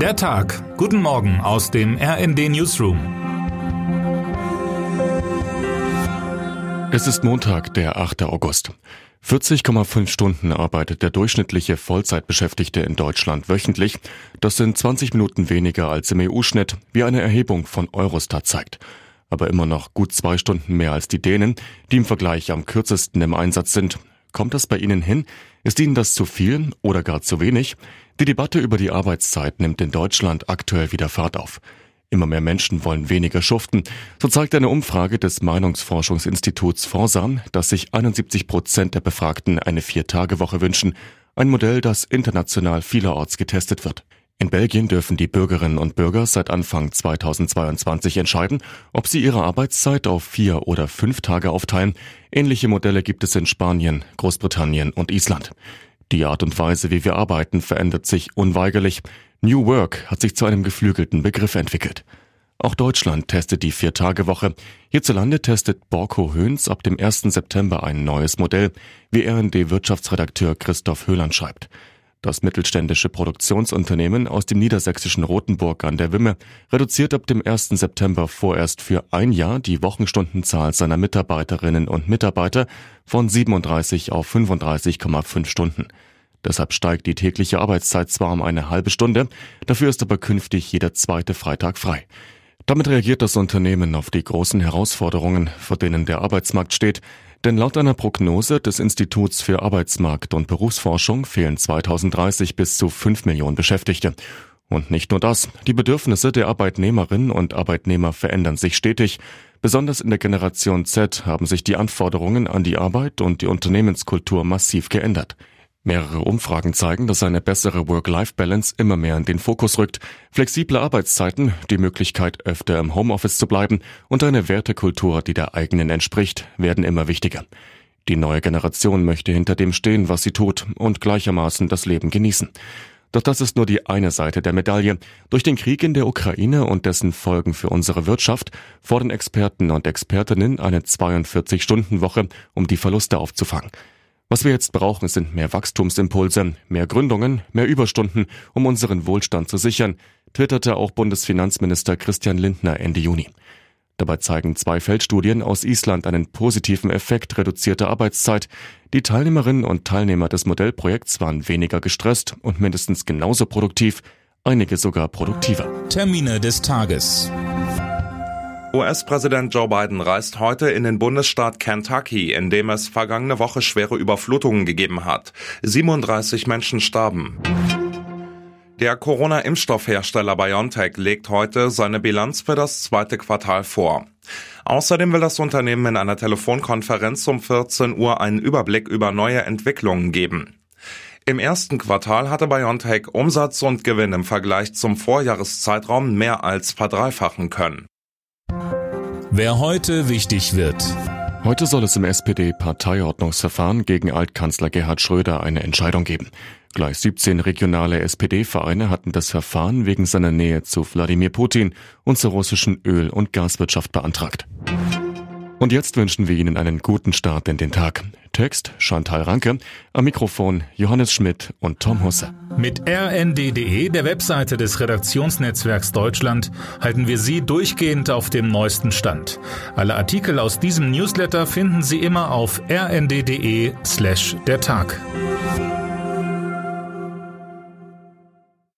Der Tag. Guten Morgen aus dem RND Newsroom. Es ist Montag, der 8. August. 40,5 Stunden arbeitet der durchschnittliche Vollzeitbeschäftigte in Deutschland wöchentlich. Das sind 20 Minuten weniger als im EU-Schnitt, wie eine Erhebung von Eurostat zeigt. Aber immer noch gut zwei Stunden mehr als die Dänen, die im Vergleich am kürzesten im Einsatz sind. Kommt das bei Ihnen hin? Ist Ihnen das zu viel oder gar zu wenig? Die Debatte über die Arbeitszeit nimmt in Deutschland aktuell wieder Fahrt auf. Immer mehr Menschen wollen weniger schuften. So zeigt eine Umfrage des Meinungsforschungsinstituts Forsan, dass sich 71 Prozent der Befragten eine Vier-Tage-Woche wünschen. Ein Modell, das international vielerorts getestet wird. In Belgien dürfen die Bürgerinnen und Bürger seit Anfang 2022 entscheiden, ob sie ihre Arbeitszeit auf vier oder fünf Tage aufteilen. Ähnliche Modelle gibt es in Spanien, Großbritannien und Island. Die Art und Weise, wie wir arbeiten, verändert sich unweigerlich. New Work hat sich zu einem geflügelten Begriff entwickelt. Auch Deutschland testet die Vier-Tage-Woche. Hierzulande testet Borko Höhns ab dem 1. September ein neues Modell, wie RND-Wirtschaftsredakteur Christoph Höhland schreibt. Das mittelständische Produktionsunternehmen aus dem niedersächsischen Rothenburg an der Wimme reduziert ab dem 1. September vorerst für ein Jahr die Wochenstundenzahl seiner Mitarbeiterinnen und Mitarbeiter von 37 auf 35,5 Stunden. Deshalb steigt die tägliche Arbeitszeit zwar um eine halbe Stunde, dafür ist aber künftig jeder zweite Freitag frei. Damit reagiert das Unternehmen auf die großen Herausforderungen, vor denen der Arbeitsmarkt steht, denn laut einer Prognose des Instituts für Arbeitsmarkt und Berufsforschung fehlen 2030 bis zu 5 Millionen Beschäftigte. Und nicht nur das, die Bedürfnisse der Arbeitnehmerinnen und Arbeitnehmer verändern sich stetig. Besonders in der Generation Z haben sich die Anforderungen an die Arbeit und die Unternehmenskultur massiv geändert. Mehrere Umfragen zeigen, dass eine bessere Work-Life-Balance immer mehr in den Fokus rückt. Flexible Arbeitszeiten, die Möglichkeit, öfter im Homeoffice zu bleiben und eine Wertekultur, die der eigenen entspricht, werden immer wichtiger. Die neue Generation möchte hinter dem stehen, was sie tut und gleichermaßen das Leben genießen. Doch das ist nur die eine Seite der Medaille. Durch den Krieg in der Ukraine und dessen Folgen für unsere Wirtschaft fordern Experten und Expertinnen eine 42-Stunden-Woche, um die Verluste aufzufangen. Was wir jetzt brauchen, sind mehr Wachstumsimpulse, mehr Gründungen, mehr Überstunden, um unseren Wohlstand zu sichern, twitterte auch Bundesfinanzminister Christian Lindner Ende Juni. Dabei zeigen zwei Feldstudien aus Island einen positiven Effekt reduzierter Arbeitszeit. Die Teilnehmerinnen und Teilnehmer des Modellprojekts waren weniger gestresst und mindestens genauso produktiv, einige sogar produktiver. Termine des Tages. US-Präsident Joe Biden reist heute in den Bundesstaat Kentucky, in dem es vergangene Woche schwere Überflutungen gegeben hat. 37 Menschen starben. Der Corona-Impfstoffhersteller BioNTech legt heute seine Bilanz für das zweite Quartal vor. Außerdem will das Unternehmen in einer Telefonkonferenz um 14 Uhr einen Überblick über neue Entwicklungen geben. Im ersten Quartal hatte BioNTech Umsatz und Gewinn im Vergleich zum Vorjahreszeitraum mehr als verdreifachen können. Wer heute wichtig wird. Heute soll es im SPD-Parteiordnungsverfahren gegen Altkanzler Gerhard Schröder eine Entscheidung geben. Gleich 17 regionale SPD-Vereine hatten das Verfahren wegen seiner Nähe zu Wladimir Putin und zur russischen Öl- und Gaswirtschaft beantragt. Und jetzt wünschen wir Ihnen einen guten Start in den Tag. Text Chantal Ranke, am Mikrofon Johannes Schmidt und Tom Husse. Mit rnd.de, der Webseite des Redaktionsnetzwerks Deutschland, halten wir Sie durchgehend auf dem neuesten Stand. Alle Artikel aus diesem Newsletter finden Sie immer auf rnd.de slash der Tag.